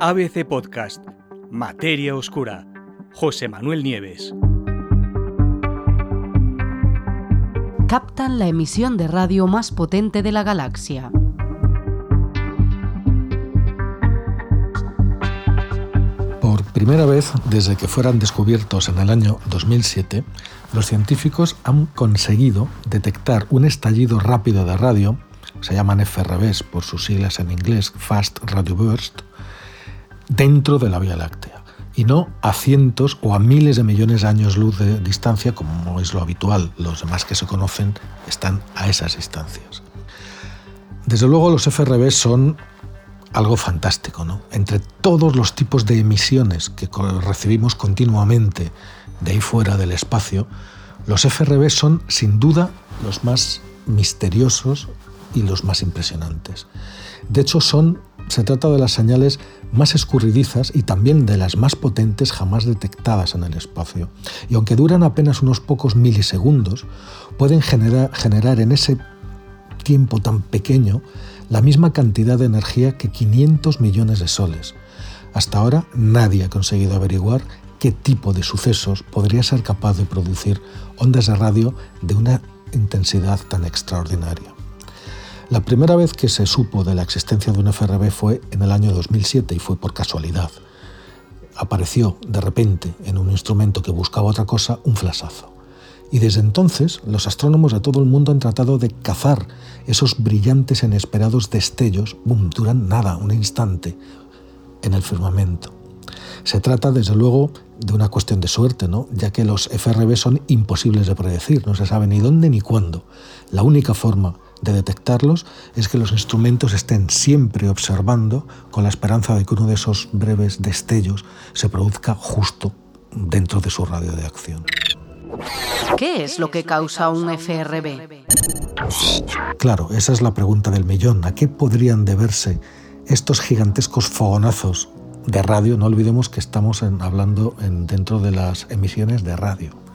ABC Podcast, Materia Oscura, José Manuel Nieves. Captan la emisión de radio más potente de la galaxia. Por primera vez desde que fueran descubiertos en el año 2007, los científicos han conseguido detectar un estallido rápido de radio, se llaman FRBs por sus siglas en inglés, Fast Radio Burst, dentro de la Vía Láctea y no a cientos o a miles de millones de años luz de distancia como es lo habitual. Los demás que se conocen están a esas distancias. Desde luego los FRB son algo fantástico, ¿no? Entre todos los tipos de emisiones que recibimos continuamente de ahí fuera del espacio, los FRB son sin duda los más misteriosos y los más impresionantes. De hecho, son se trata de las señales más escurridizas y también de las más potentes jamás detectadas en el espacio. Y aunque duran apenas unos pocos milisegundos, pueden generar, en ese tiempo tan pequeño la misma cantidad de energía que 500 millones de soles. Hasta ahora nadie ha conseguido averiguar qué tipo de sucesos podría ser capaz de producir ondas de radio de una intensidad tan extraordinaria. La primera vez que se supo de la existencia de un FRB fue en el año 2007 y fue por casualidad. Apareció de repente en un instrumento que buscaba otra cosa un flasazo. Y desde entonces los astrónomos de todo el mundo han tratado de cazar esos brillantes e inesperados destellos, boom, duran nada, un instante, en el firmamento. Se trata, desde luego, de una cuestión de suerte, ¿no? ya que los FRB son imposibles de predecir, no se sabe ni dónde ni cuándo. La única forma de detectarlos es que los instrumentos estén siempre observando con la esperanza de que uno de esos breves destellos se produzca justo dentro de su radio de acción. ¿Qué es lo que causa un FRB? Claro, esa es la pregunta del millón. ¿A qué podrían deberse estos gigantescos fogonazos de radio? No olvidemos que estamos hablando dentro de las emisiones de radio.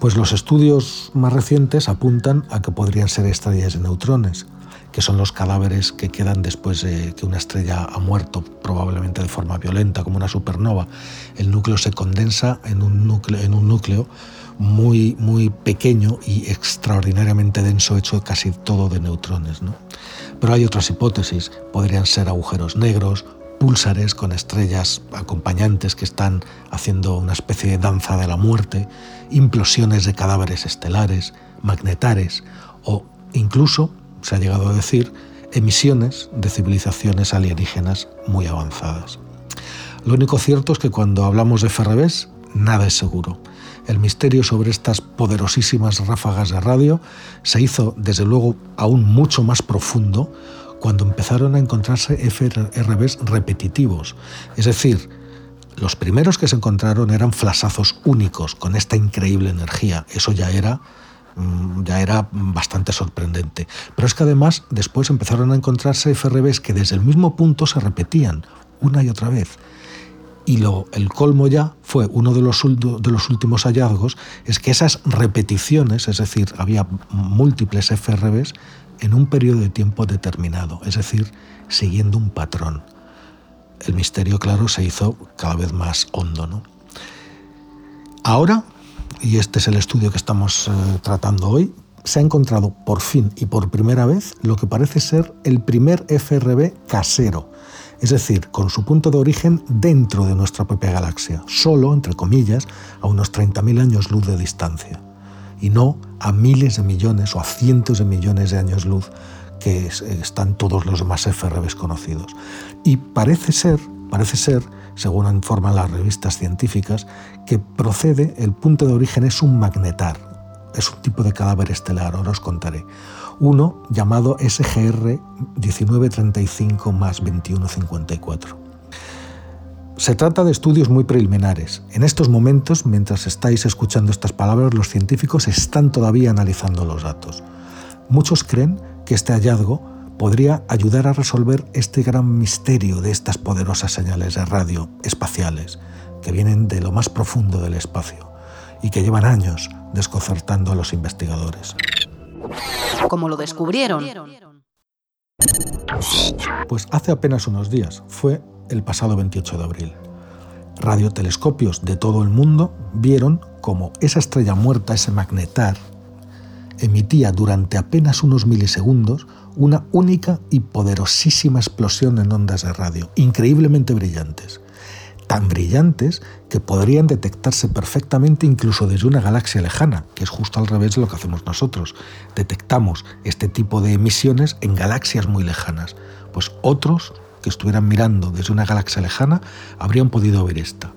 Pues los estudios más recientes apuntan a que podrían ser estrellas de neutrones, que son los cadáveres que quedan después de que una estrella ha muerto, probablemente de forma violenta, como una supernova. El núcleo se condensa en un núcleo, muy, muy pequeño y extraordinariamente denso, hecho casi todo de neutrones. Pero hay otras hipótesis, podrían ser agujeros negros, púlsares con estrellas acompañantes que están haciendo una especie de danza de la muerte, implosiones de cadáveres estelares, magnetares o incluso, se ha llegado a decir, emisiones de civilizaciones alienígenas muy avanzadas. Lo único cierto es que cuando hablamos de FRBs, nada es seguro. El misterio sobre estas poderosísimas ráfagas de radio se hizo, desde luego, aún mucho más profundo cuando empezaron a encontrarse FRBs repetitivos. Es decir, los primeros que se encontraron eran flasazos únicos con esta increíble energía. Eso ya era mm, ya era bastante sorprendente. Pero es que además después empezaron a encontrarse FRBs que desde el mismo punto se repetían una y otra vez. Y lo, el colmo ya fue uno de los, de los últimos hallazgos, es que esas repeticiones, es decir, había múltiples FRBs, en un periodo de tiempo determinado, es decir, siguiendo un patrón. El misterio, claro, se hizo cada vez más hondo. ¿no? Ahora, y este es el estudio que estamos eh, tratando hoy, se ha encontrado por fin y por primera vez lo que parece ser el primer FRB casero, es decir, con su punto de origen dentro de nuestra propia galaxia, solo, entre comillas, a unos 30.000 años luz de distancia y no a miles de millones o a cientos de millones de años luz que están todos los demás FRBs conocidos. Y parece ser, parece ser, según informan las revistas científicas, que procede, el punto de origen es un magnetar, es un tipo de cadáver estelar, ahora os contaré. Uno llamado SGR 1935 más 2154. Se trata de estudios muy preliminares. En estos momentos, mientras estáis escuchando estas palabras, los científicos están todavía analizando los datos. Muchos creen que este hallazgo podría ayudar a resolver este gran misterio de estas poderosas señales de radio espaciales que vienen de lo más profundo del espacio y que llevan años desconcertando a los investigadores. ¿Cómo lo descubrieron? Pues hace apenas unos días, fue el pasado 28 de abril. Radiotelescopios de todo el mundo vieron como esa estrella muerta, ese magnetar, emitía durante apenas unos milisegundos una única y poderosísima explosión en ondas de radio, increíblemente brillantes. Tan brillantes que podrían detectarse perfectamente incluso desde una galaxia lejana, que es justo al revés de lo que hacemos nosotros. Detectamos este tipo de emisiones en galaxias muy lejanas. Pues otros que estuvieran mirando desde una galaxia lejana habrían podido ver esta,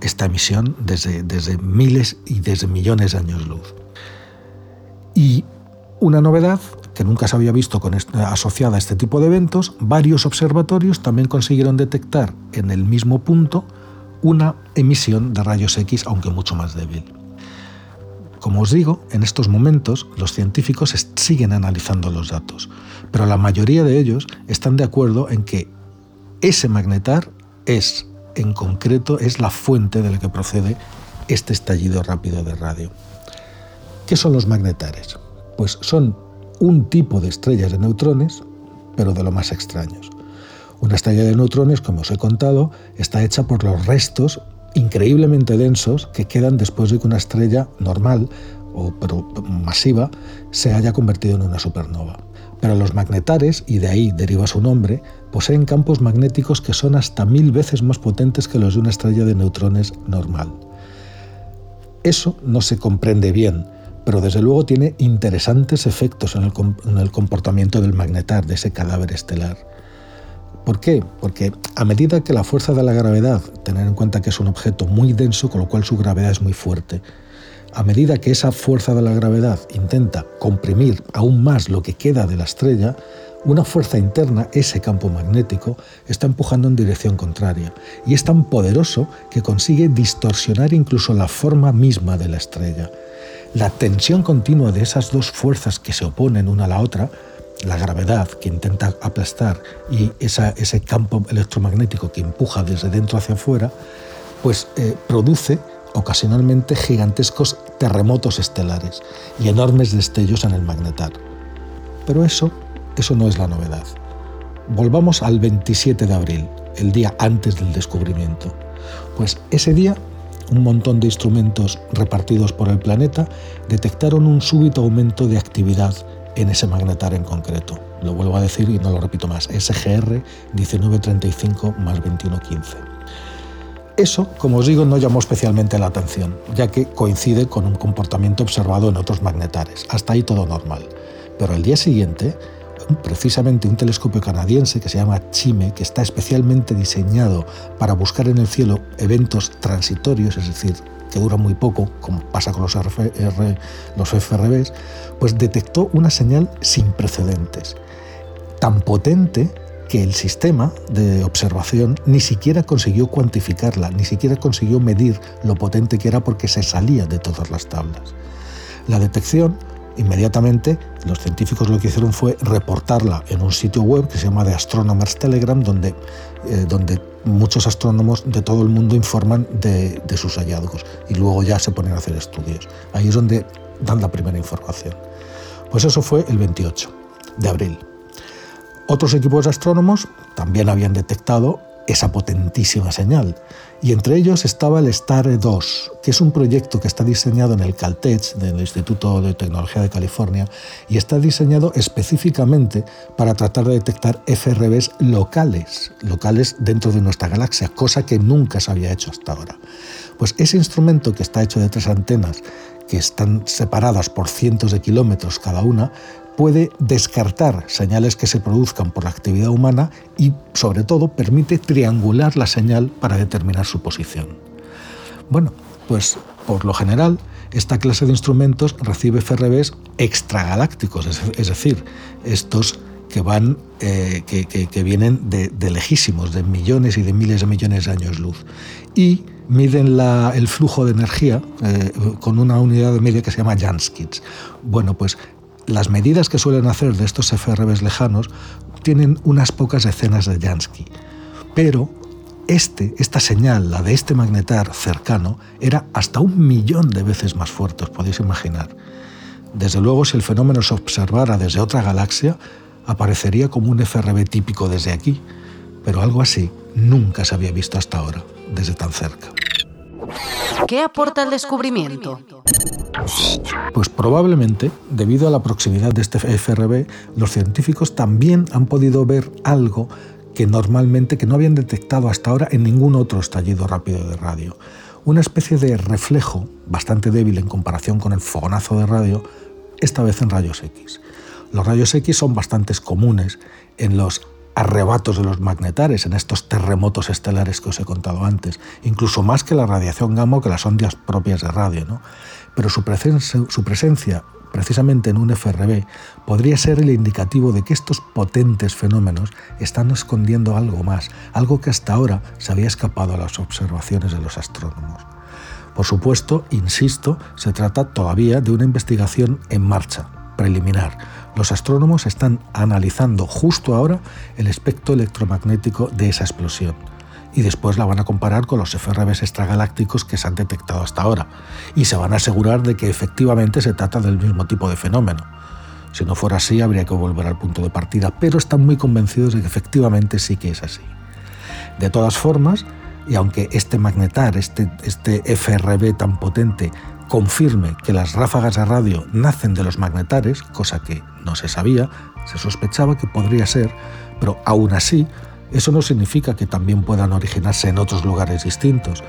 esta emisión desde, desde miles y desde millones de años luz. Y una novedad que nunca se había visto asociada a este tipo de eventos, varios observatorios también consiguieron detectar en el mismo punto una emisión de rayos X, aunque mucho más débil. Como os digo, en estos momentos los científicos siguen analizando los datos, pero la mayoría de ellos están de acuerdo en que ese magnetar es, en concreto, es la fuente de la que procede este estallido rápido de radio. ¿Qué son los magnetares? Pues son un tipo de estrellas de neutrones, pero de lo más extraños. Una estrella de neutrones, como os he contado, está hecha por los restos increíblemente densos que quedan después de que una estrella normal o pero masiva se haya convertido en una supernova. Pero los magnetares, y de ahí deriva su nombre, poseen campos magnéticos que son hasta mil veces más potentes que los de una estrella de neutrones normal. Eso no se comprende bien, pero desde luego tiene interesantes efectos en el, en el comportamiento del magnetar, de ese cadáver estelar. ¿Por qué? Porque a medida que la fuerza de la gravedad, tener en cuenta que es un objeto muy denso, con lo cual su gravedad es muy fuerte, a medida que esa fuerza de la gravedad intenta comprimir aún más lo que queda de la estrella, una fuerza interna, ese campo magnético, está empujando en dirección contraria y es tan poderoso que consigue distorsionar incluso la forma misma de la estrella. La tensión continua de esas dos fuerzas que se oponen una a la otra la gravedad que intenta aplastar y ese campo electromagnético que empuja desde dentro hacia afuera, pues eh, produce ocasionalmente gigantescos terremotos estelares y enormes destellos en el magnetar. Pero eso, eso no es la novedad. Volvamos al 27 de abril, el día antes del descubrimiento. Pues ese día un montón de instrumentos repartidos por el planeta detectaron un súbito aumento de actividad en ese magnetar en concreto. Lo vuelvo a decir y no lo repito más. SGR 1935 más 2115. Eso, como os digo, no llamó especialmente la atención, ya que coincide con un comportamiento observado en otros magnetares. Hasta ahí todo normal. Pero al día siguiente, precisamente un telescopio canadiense que se llama CHIME, que está especialmente diseñado para buscar en el cielo eventos transitorios, es decir, que dura muy poco, como pasa con los FRBs, pues detectó una señal sin precedentes, tan potente que el sistema de observación ni siquiera consiguió cuantificarla, ni siquiera consiguió medir lo potente que era porque se salía de todas las tablas. La detección Inmediatamente los científicos lo que hicieron fue reportarla en un sitio web que se llama The Astronomers Telegram, donde, eh, donde muchos astrónomos de todo el mundo informan de, de sus hallazgos y luego ya se ponen a hacer estudios. Ahí es donde dan la primera información. Pues eso fue el 28 de abril. Otros equipos de astrónomos también habían detectado esa potentísima señal. Y entre ellos estaba el STAR 2, que es un proyecto que está diseñado en el Caltech, del Instituto de Tecnología de California, y está diseñado específicamente para tratar de detectar FRBs locales, locales dentro de nuestra galaxia, cosa que nunca se había hecho hasta ahora. Pues ese instrumento que está hecho de tres antenas, que están separadas por cientos de kilómetros cada una, puede descartar señales que se produzcan por la actividad humana y, sobre todo, permite triangular la señal para determinar su posición. Bueno, pues por lo general, esta clase de instrumentos recibe FRBs extragalácticos, es decir, estos que van, eh, que, vienen de, lejísimos, de millones y de miles de millones de años luz, y miden el flujo de energía eh, con una unidad de medida que se llama Janskits. Bueno, pues las medidas que suelen hacer de estos FRBs lejanos tienen unas pocas decenas de Jansky, pero este, esta señal, la de este magnetar cercano, era hasta un millón de veces más fuerte, os podéis imaginar. Desde luego, si el fenómeno se observara desde otra galaxia, aparecería como un FRB típico desde aquí, pero algo así nunca se había visto hasta ahora, desde tan cerca. ¿Qué aporta el descubrimiento? Pues probablemente, debido a la proximidad de este FRB, los científicos también han podido ver algo que normalmente que no habían detectado hasta ahora en ningún otro estallido rápido de radio. Una especie de reflejo bastante débil en comparación con el fogonazo de radio, esta vez en rayos X. Los rayos X son bastante comunes en los arrebatos de los magnetares, en estos terremotos estelares que os he contado antes, incluso más que la radiación gamma o que las ondas propias de radio. ¿no? Pero su presencia, su presencia precisamente en un FRB, podría ser el indicativo de que estos potentes fenómenos están escondiendo algo más, algo que hasta ahora se había escapado a las observaciones de los astrónomos. Por supuesto, insisto, se trata todavía de una investigación en marcha, preliminar. Los astrónomos están analizando justo ahora el espectro electromagnético de esa explosión y después la van a comparar con los FRBs extragalácticos que se han detectado hasta ahora y se van a asegurar de que efectivamente se trata del mismo tipo de fenómeno. Si no fuera así, habría que volver al punto de partida, pero están muy convencidos de que efectivamente sí que es así. De todas formas, y aunque este magnetar, este, este FRB tan potente, confirme que las ráfagas de radio nacen de los magnetares, cosa que no se sabía, se sospechaba que podría ser, pero aún así eso no significa que también puedan originarse en otros lugares distintos.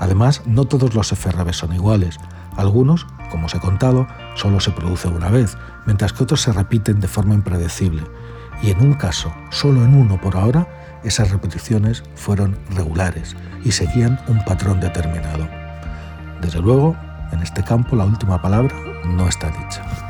Además, no todos los FRB son iguales. Algunos, como os he contado, solo se producen una vez, mientras que otros se repiten de forma impredecible. Y en un caso, solo en uno por ahora, esas repeticiones fueron regulares y seguían un patrón determinado. Desde luego, en este campo la última palabra no está dicha.